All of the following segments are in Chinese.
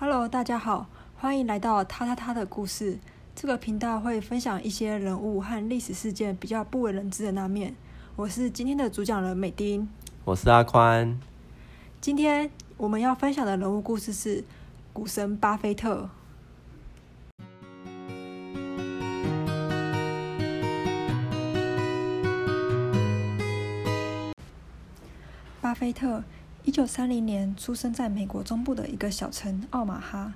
Hello，大家好，欢迎来到他他他的故事。这个频道会分享一些人物和历史事件比较不为人知的那面。我是今天的主讲人美丁，我是阿宽。今天我们要分享的人物故事是股神巴菲特。巴菲特。一九三零年出生在美国中部的一个小城奥马哈。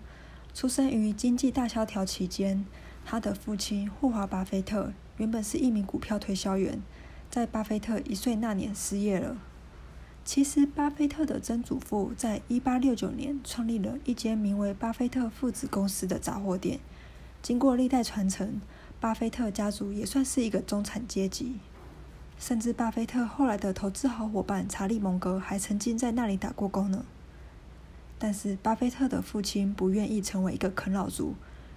出生于经济大萧条期间，他的父亲霍华·巴菲特原本是一名股票推销员，在巴菲特一岁那年失业了。其实，巴菲特的曾祖父在一八六九年创立了一间名为巴菲特父子公司的杂货店。经过历代传承，巴菲特家族也算是一个中产阶级。甚至巴菲特后来的投资好伙伴查理·蒙格还曾经在那里打过工呢。但是巴菲特的父亲不愿意成为一个啃老族，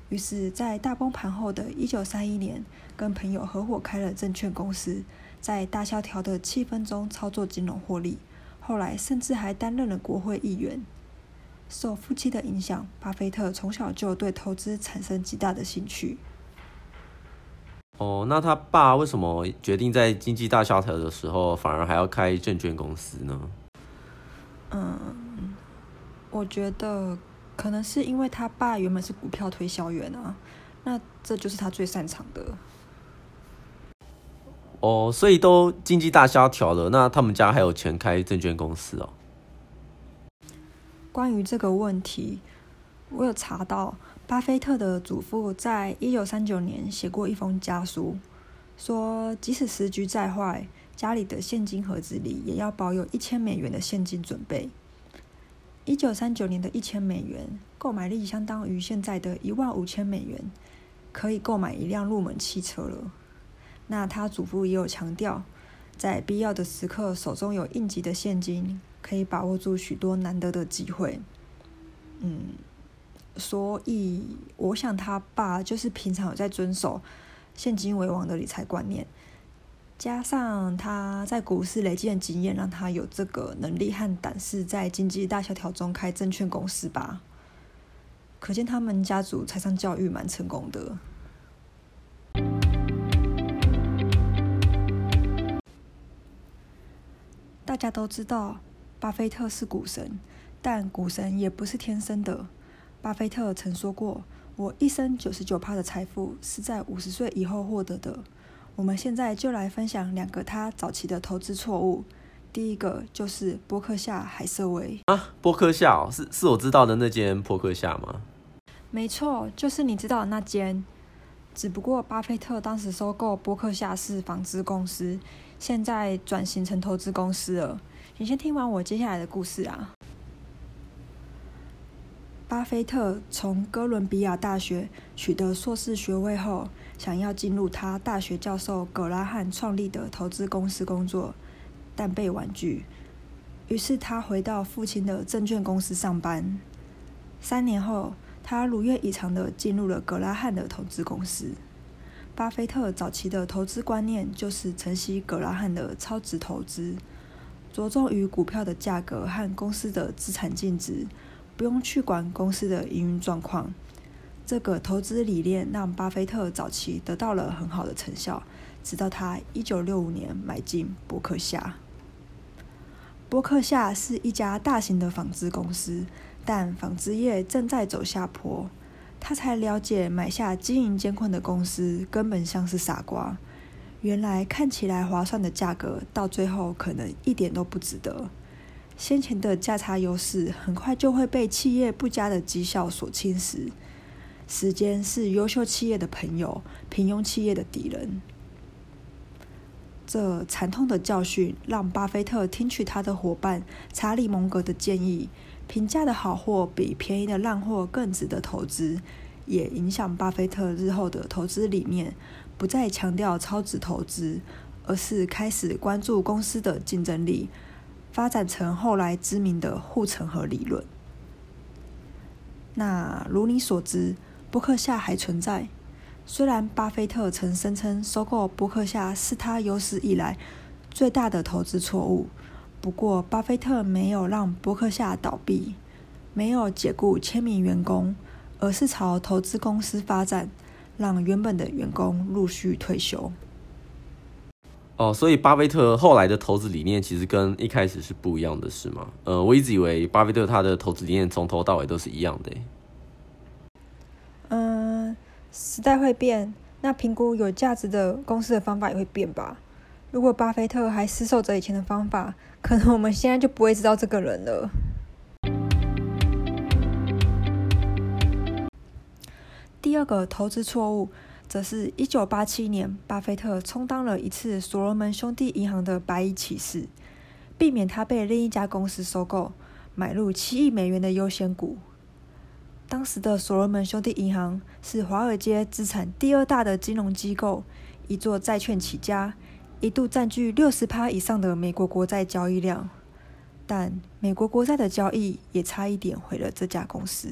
于是，在大崩盘后的一九三一年，跟朋友合伙开了证券公司，在大萧条的气氛中操作金融获利。后来甚至还担任了国会议员。受父亲的影响，巴菲特从小就对投资产生极大的兴趣。哦，那他爸为什么决定在经济大萧条的时候，反而还要开证券公司呢？嗯，我觉得可能是因为他爸原本是股票推销员啊，那这就是他最擅长的。哦，所以都经济大萧条了，那他们家还有钱开证券公司哦？关于这个问题，我有查到。巴菲特的祖父在一九三九年写过一封家书，说即使时局再坏，家里的现金盒子里也要保有一千美元的现金准备。一九三九年的一千美元购买力相当于现在的一万五千美元，可以购买一辆入门汽车了。那他祖父也有强调，在必要的时刻手中有应急的现金，可以把握住许多难得的机会。嗯。所以，我想他爸就是平常有在遵守现金为王的理财观念，加上他在股市累积的经验，让他有这个能力和胆识在经济大萧条中开证券公司吧。可见他们家族财商教育蛮成功的。大家都知道，巴菲特是股神，但股神也不是天生的。巴菲特曾说过：“我一生九十九趴的财富是在五十岁以后获得的。”我们现在就来分享两个他早期的投资错误。第一个就是波克夏海瑟薇啊，波克夏哦，是是我知道的那间波克夏吗？没错，就是你知道的那间。只不过巴菲特当时收购波克夏是纺织公司，现在转型成投资公司了。你先听完我接下来的故事啊。巴菲特从哥伦比亚大学取得硕士学位后，想要进入他大学教授葛拉汉创立的投资公司工作，但被婉拒。于是他回到父亲的证券公司上班。三年后，他如愿以偿的进入了葛拉汉的投资公司。巴菲特早期的投资观念就是承袭葛拉汉的超值投资，着重于股票的价格和公司的资产净值。不用去管公司的营运状况，这个投资理念让巴菲特早期得到了很好的成效。直到他一九六五年买进伯克夏。伯克夏是一家大型的纺织公司，但纺织业正在走下坡。他才了解，买下经营艰困的公司根本像是傻瓜。原来看起来划算的价格，到最后可能一点都不值得。先前的价差优势很快就会被企业不佳的绩效所侵蚀。时间是优秀企业的朋友，平庸企业的敌人。这惨痛的教训让巴菲特听取他的伙伴查理·蒙格的建议：平价的好货比便宜的烂货更值得投资。也影响巴菲特日后的投资理念，不再强调超值投资，而是开始关注公司的竞争力。发展成后来知名的护城河理论。那如你所知，伯克夏还存在。虽然巴菲特曾声称收购伯克夏是他有史以来最大的投资错误，不过巴菲特没有让伯克夏倒闭。没有解雇千名员工，而是朝投资公司发展，让原本的员工陆续退休。哦，所以巴菲特后来的投资理念其实跟一开始是不一样的，是吗？呃，我一直以为巴菲特他的投资理念从头到尾都是一样的。嗯，时代会变，那评估有价值的公司的方法也会变吧。如果巴菲特还死守着以前的方法，可能我们现在就不会知道这个人了。第二个投资错误。则是一九八七年，巴菲特充当了一次所罗门兄弟银行的白衣骑士，避免他被另一家公司收购，买入七亿美元的优先股。当时的所罗门兄弟银行是华尔街资产第二大的金融机构，以做债券起家，一度占据六十趴以上的美国国债交易量。但美国国债的交易也差一点毁了这家公司。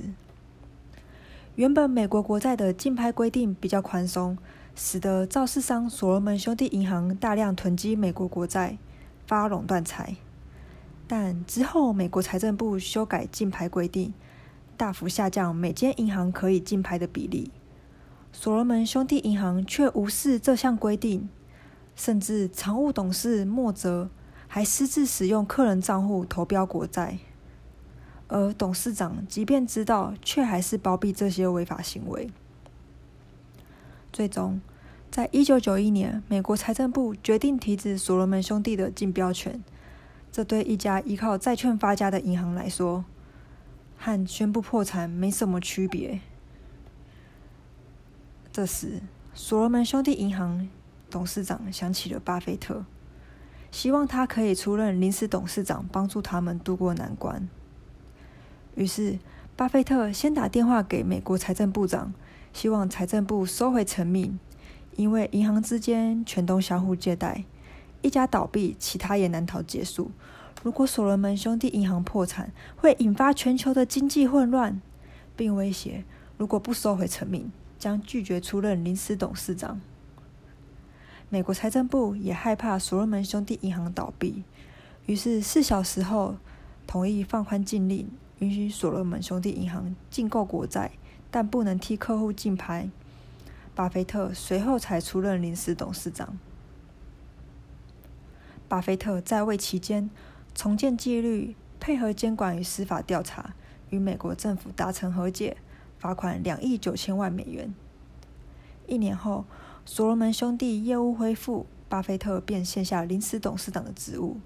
原本美国国债的竞拍规定比较宽松，使得造市商所罗门兄弟银行大量囤积美国国债，发垄断财。但之后美国财政部修改竞拍规定，大幅下降每间银行可以竞拍的比例。所罗门兄弟银行却无视这项规定，甚至常务董事莫泽还私自使用客人账户投标国债。而董事长即便知道，却还是包庇这些违法行为。最终，在一九九一年，美国财政部决定停止所罗门兄弟的竞标权。这对一家依靠债券发家的银行来说，和宣布破产没什么区别。这时，所罗门兄弟银行董事长想起了巴菲特，希望他可以出任临时董事长，帮助他们渡过难关。于是，巴菲特先打电话给美国财政部长，希望财政部收回成命，因为银行之间全都相互借贷，一家倒闭，其他也难逃结束。如果所罗门兄弟银行破产，会引发全球的经济混乱，并威胁如果不收回成命，将拒绝出任临时董事长。美国财政部也害怕所罗门兄弟银行倒闭，于是四小时后同意放宽禁令。允许所罗门兄弟银行竞购国债，但不能替客户竞拍。巴菲特随后才出任临时董事长。巴菲特在位期间，重建纪律，配合监管与司法调查，与美国政府达成和解，罚款两亿九千万美元。一年后，所罗门兄弟业务恢复，巴菲特便卸下临时董事长的职务。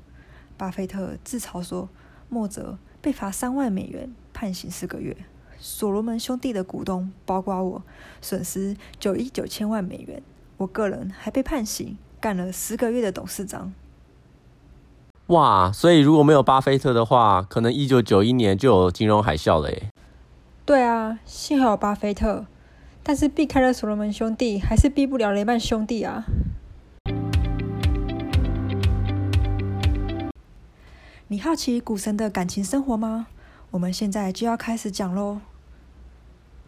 巴菲特自嘲说：“莫泽。”被罚三万美元，判刑四个月。所罗门兄弟的股东，包括我，损失九亿九千万美元。我个人还被判刑，干了十个月的董事长。哇！所以如果没有巴菲特的话，可能一九九一年就有金融海啸了耶。对啊，幸好有巴菲特，但是避开了所罗门兄弟，还是避不了雷曼兄弟啊。你好奇股神的感情生活吗？我们现在就要开始讲喽。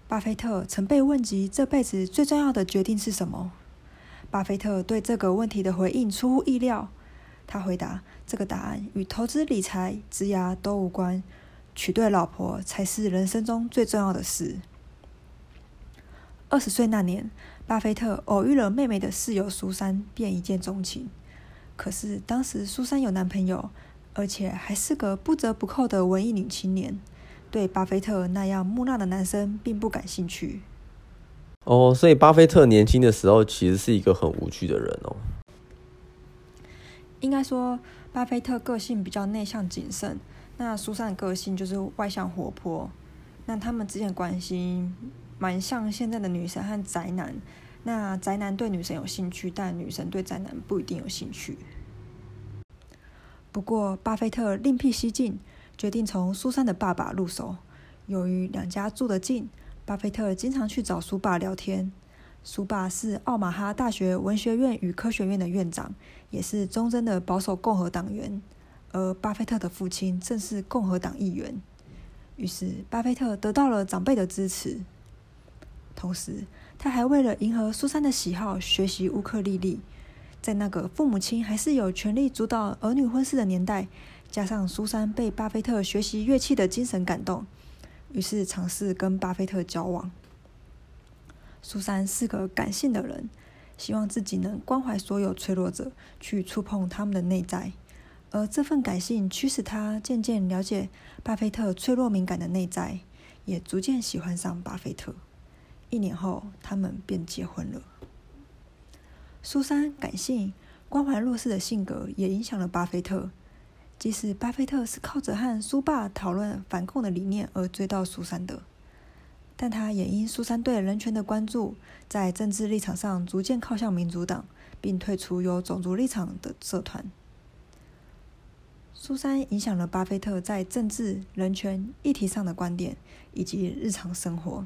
巴菲特曾被问及这辈子最重要的决定是什么？巴菲特对这个问题的回应出乎意料。他回答：“这个答案与投资理财、职涯都无关，娶对老婆才是人生中最重要的事。”二十岁那年，巴菲特偶遇了妹妹的室友苏珊，便一见钟情。可是当时苏珊有男朋友。而且还是个不折不扣的文艺女青年，对巴菲特那样木讷的男生并不感兴趣。哦，所以巴菲特年轻的时候其实是一个很无趣的人哦。应该说，巴菲特个性比较内向谨慎，那苏珊个性就是外向活泼。那他们之间关系蛮像现在的女神和宅男。那宅男对女神有兴趣，但女神对宅男不一定有兴趣。不过，巴菲特另辟蹊径，决定从苏珊的爸爸入手。由于两家住得近，巴菲特经常去找苏爸聊天。苏爸是奥马哈大学文学院与科学院的院长，也是忠贞的保守共和党员。而巴菲特的父亲正是共和党议员。于是，巴菲特得到了长辈的支持。同时，他还为了迎合苏珊的喜好，学习乌克丽丽。在那个父母亲还是有权力主导儿女婚事的年代，加上苏珊被巴菲特学习乐器的精神感动，于是尝试跟巴菲特交往。苏珊是个感性的人，希望自己能关怀所有脆弱者，去触碰他们的内在。而这份感性驱使他渐渐了解巴菲特脆弱敏感的内在，也逐渐喜欢上巴菲特。一年后，他们便结婚了。苏珊感性、关怀弱势的性格也影响了巴菲特。即使巴菲特是靠着和苏爸讨论反共的理念而追到苏珊的，但他也因苏珊对人权的关注，在政治立场上逐渐靠向民主党，并退出有种族立场的社团。苏珊影响了巴菲特在政治、人权议题上的观点以及日常生活。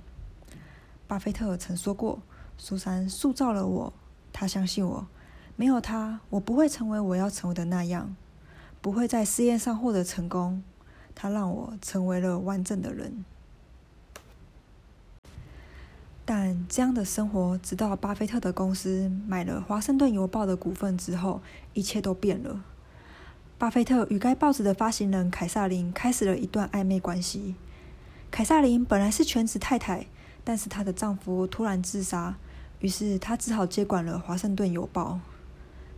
巴菲特曾说过：“苏珊塑造了我，他相信我，没有他，我不会成为我要成为的那样。”不会在试验上获得成功，他让我成为了完整的人。但这样的生活，直到巴菲特的公司买了《华盛顿邮报》的股份之后，一切都变了。巴菲特与该报纸的发行人凯撒琳开始了一段暧昧关系。凯撒琳本来是全职太太，但是她的丈夫突然自杀，于是他只好接管了《华盛顿邮报》。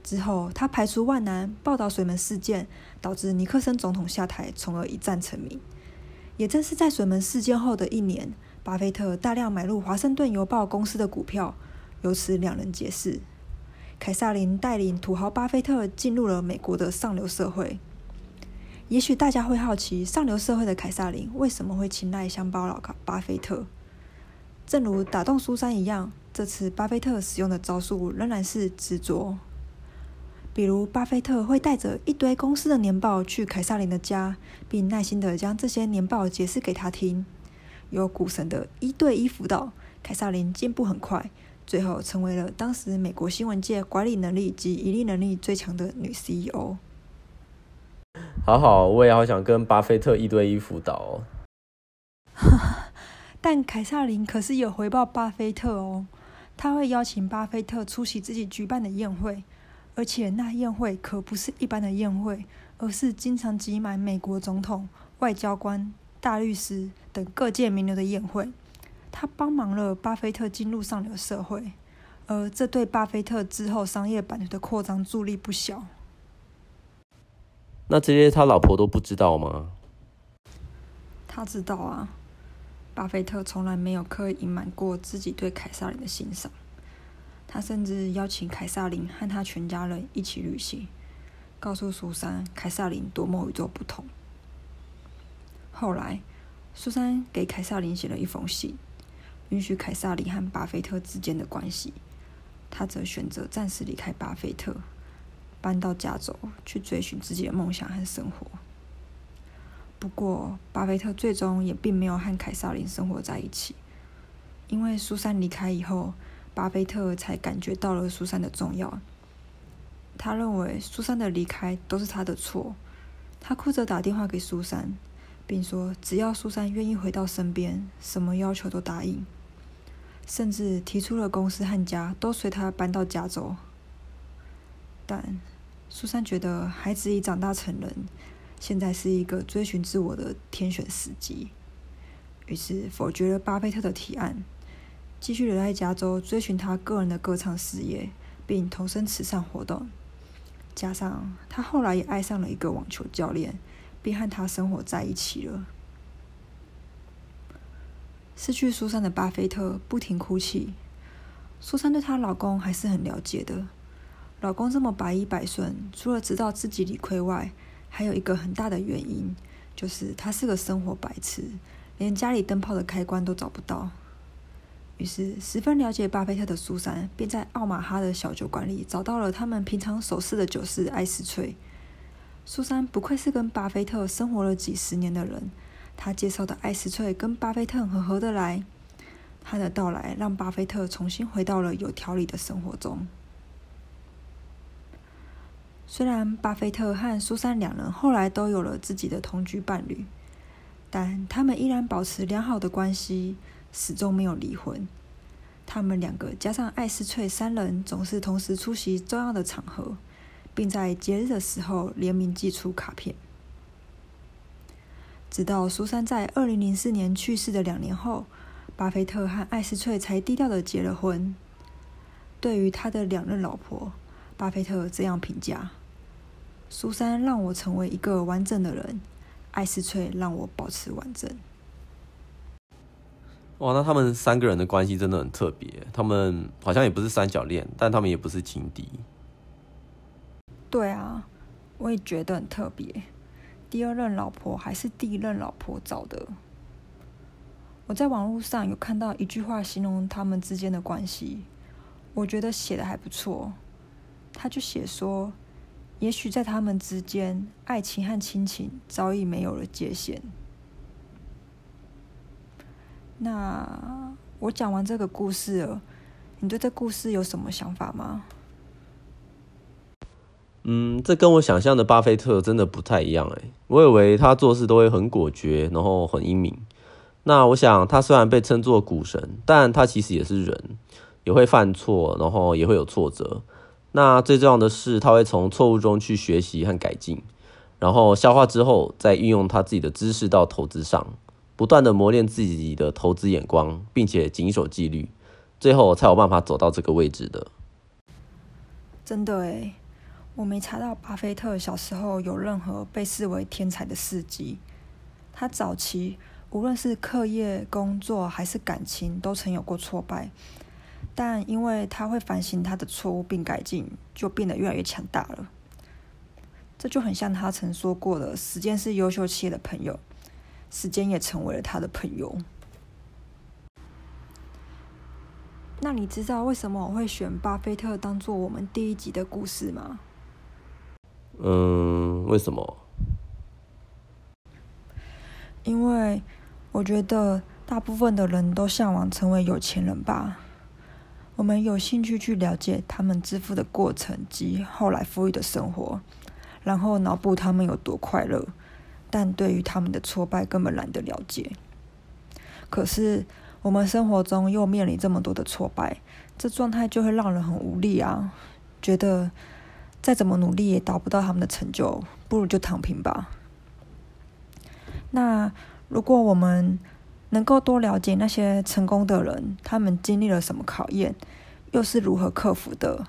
之后，他排除万难报道水门事件，导致尼克森总统下台，从而一战成名。也正是在水门事件后的一年，巴菲特大量买入华盛顿邮报公司的股票，由此两人结识。凯撒琳带领土豪巴菲特进入了美国的上流社会。也许大家会好奇，上流社会的凯撒琳为什么会青睐乡巴佬巴菲特？正如打动苏珊一样，这次巴菲特使用的招数仍然是执着。比如，巴菲特会带着一堆公司的年报去凯撒琳的家，并耐心地将这些年报解释给他听。有股神的一对一辅导，凯撒琳进步很快，最后成为了当时美国新闻界管理能力及盈利能力最强的女 CEO。好好，我也好想跟巴菲特一对一辅导哦。但凯撒琳可是有回报巴菲特哦，他会邀请巴菲特出席自己举办的宴会。而且那宴会可不是一般的宴会，而是经常挤满美国总统、外交官、大律师等各界名流的宴会。他帮忙了巴菲特进入上流社会，而这对巴菲特之后商业版图的扩张助力不小。那这些他老婆都不知道吗？他知道啊，巴菲特从来没有刻意隐瞒过自己对凯撒琳的欣赏。他甚至邀请凯撒琳和他全家人一起旅行，告诉苏珊凯撒琳多么与众不同。后来，苏珊给凯撒琳写了一封信，允许凯撒琳和巴菲特之间的关系。他则选择暂时离开巴菲特，搬到加州去追寻自己的梦想和生活。不过，巴菲特最终也并没有和凯撒琳生活在一起，因为苏珊离开以后。巴菲特才感觉到了苏珊的重要。他认为苏珊的离开都是他的错。他哭着打电话给苏珊，并说只要苏珊愿意回到身边，什么要求都答应，甚至提出了公司和家都随他搬到加州。但苏珊觉得孩子已长大成人，现在是一个追寻自我的天选时机，于是否决了巴菲特的提案。继续留在加州，追寻他个人的歌唱事业，并投身慈善活动。加上他后来也爱上了一个网球教练，并和他生活在一起了。失去苏珊的巴菲特不停哭泣。苏珊对她老公还是很了解的。老公这么百依百顺，除了知道自己理亏外，还有一个很大的原因，就是他是个生活白痴，连家里灯泡的开关都找不到。于是，十分了解巴菲特的苏珊，便在奥马哈的小酒馆里找到了他们平常熟识的酒师艾斯翠。苏珊不愧是跟巴菲特生活了几十年的人，他介绍的艾斯翠跟巴菲特很合得来。他的到来让巴菲特重新回到了有条理的生活中。虽然巴菲特和苏珊两人后来都有了自己的同居伴侣，但他们依然保持良好的关系。始终没有离婚。他们两个加上艾斯翠三人，总是同时出席重要的场合，并在节日的时候联名寄出卡片。直到苏珊在二零零四年去世的两年后，巴菲特和艾斯翠才低调的结了婚。对于他的两任老婆，巴菲特这样评价：“苏珊让我成为一个完整的人，艾斯翠让我保持完整。”哇，那他们三个人的关系真的很特别。他们好像也不是三角恋，但他们也不是情敌。对啊，我也觉得很特别。第二任老婆还是第一任老婆找的。我在网络上有看到一句话形容他们之间的关系，我觉得写的还不错。他就写说，也许在他们之间，爱情和亲情早已没有了界限。那我讲完这个故事了，你对这故事有什么想法吗？嗯，这跟我想象的巴菲特真的不太一样诶。我以为他做事都会很果决，然后很英明。那我想，他虽然被称作股神，但他其实也是人，也会犯错，然后也会有挫折。那最重要的是，他会从错误中去学习和改进，然后消化之后，再运用他自己的知识到投资上。不断的磨练自己的投资眼光，并且谨守纪律，最后才有办法走到这个位置的。真的诶，我没查到巴菲特小时候有任何被视为天才的事迹。他早期无论是课业、工作还是感情，都曾有过挫败，但因为他会反省他的错误并改进，就变得越来越强大了。这就很像他曾说过的：“时间是优秀企业的朋友。”时间也成为了他的朋友。那你知道为什么我会选巴菲特当做我们第一集的故事吗？嗯，为什么？因为我觉得大部分的人都向往成为有钱人吧。我们有兴趣去了解他们致富的过程及后来富裕的生活，然后脑补他们有多快乐。但对于他们的挫败根本懒得了解。可是我们生活中又面临这么多的挫败，这状态就会让人很无力啊！觉得再怎么努力也达不到他们的成就，不如就躺平吧。那如果我们能够多了解那些成功的人，他们经历了什么考验，又是如何克服的，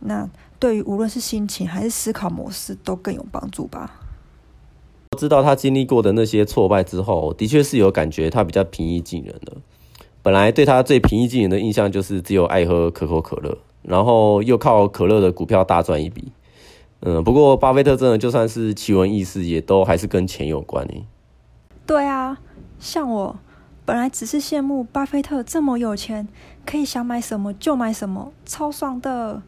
那对于无论是心情还是思考模式都更有帮助吧。知道他经历过的那些挫败之后，的确是有感觉他比较平易近人了。本来对他最平易近人的印象就是只有爱喝可口可乐，然后又靠可乐的股票大赚一笔。嗯，不过巴菲特真的就算是奇闻异事，也都还是跟钱有关诶。对啊，像我本来只是羡慕巴菲特这么有钱，可以想买什么就买什么，超爽的。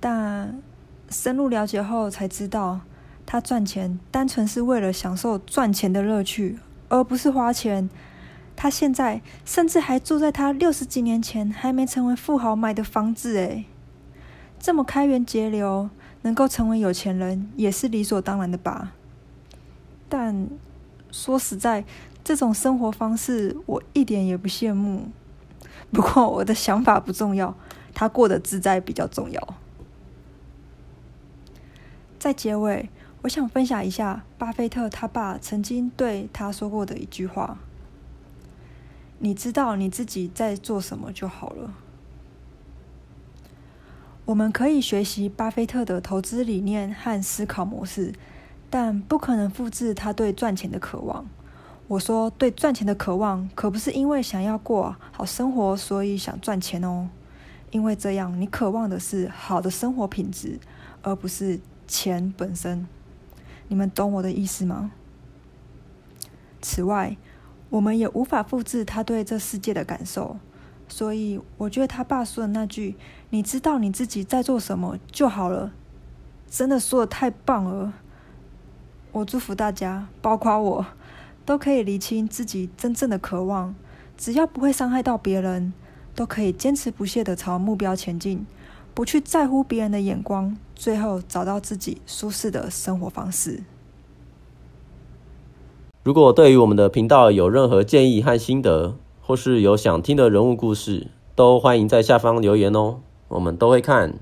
但深入了解后才知道。他赚钱单纯是为了享受赚钱的乐趣，而不是花钱。他现在甚至还住在他六十几年前还没成为富豪买的房子，诶，这么开源节流，能够成为有钱人也是理所当然的吧？但说实在，这种生活方式我一点也不羡慕。不过我的想法不重要，他过得自在比较重要。在结尾。我想分享一下巴菲特他爸曾经对他说过的一句话：“你知道你自己在做什么就好了。”我们可以学习巴菲特的投资理念和思考模式，但不可能复制他对赚钱的渴望。我说对赚钱的渴望，可不是因为想要过好生活所以想赚钱哦，因为这样你渴望的是好的生活品质，而不是钱本身。你们懂我的意思吗？此外，我们也无法复制他对这世界的感受，所以我觉得他爸说的那句“你知道你自己在做什么就好了”，真的说的太棒了。我祝福大家，包括我，都可以理清自己真正的渴望，只要不会伤害到别人，都可以坚持不懈的朝目标前进。不去在乎别人的眼光，最后找到自己舒适的生活方式。如果对于我们的频道有任何建议和心得，或是有想听的人物故事，都欢迎在下方留言哦，我们都会看。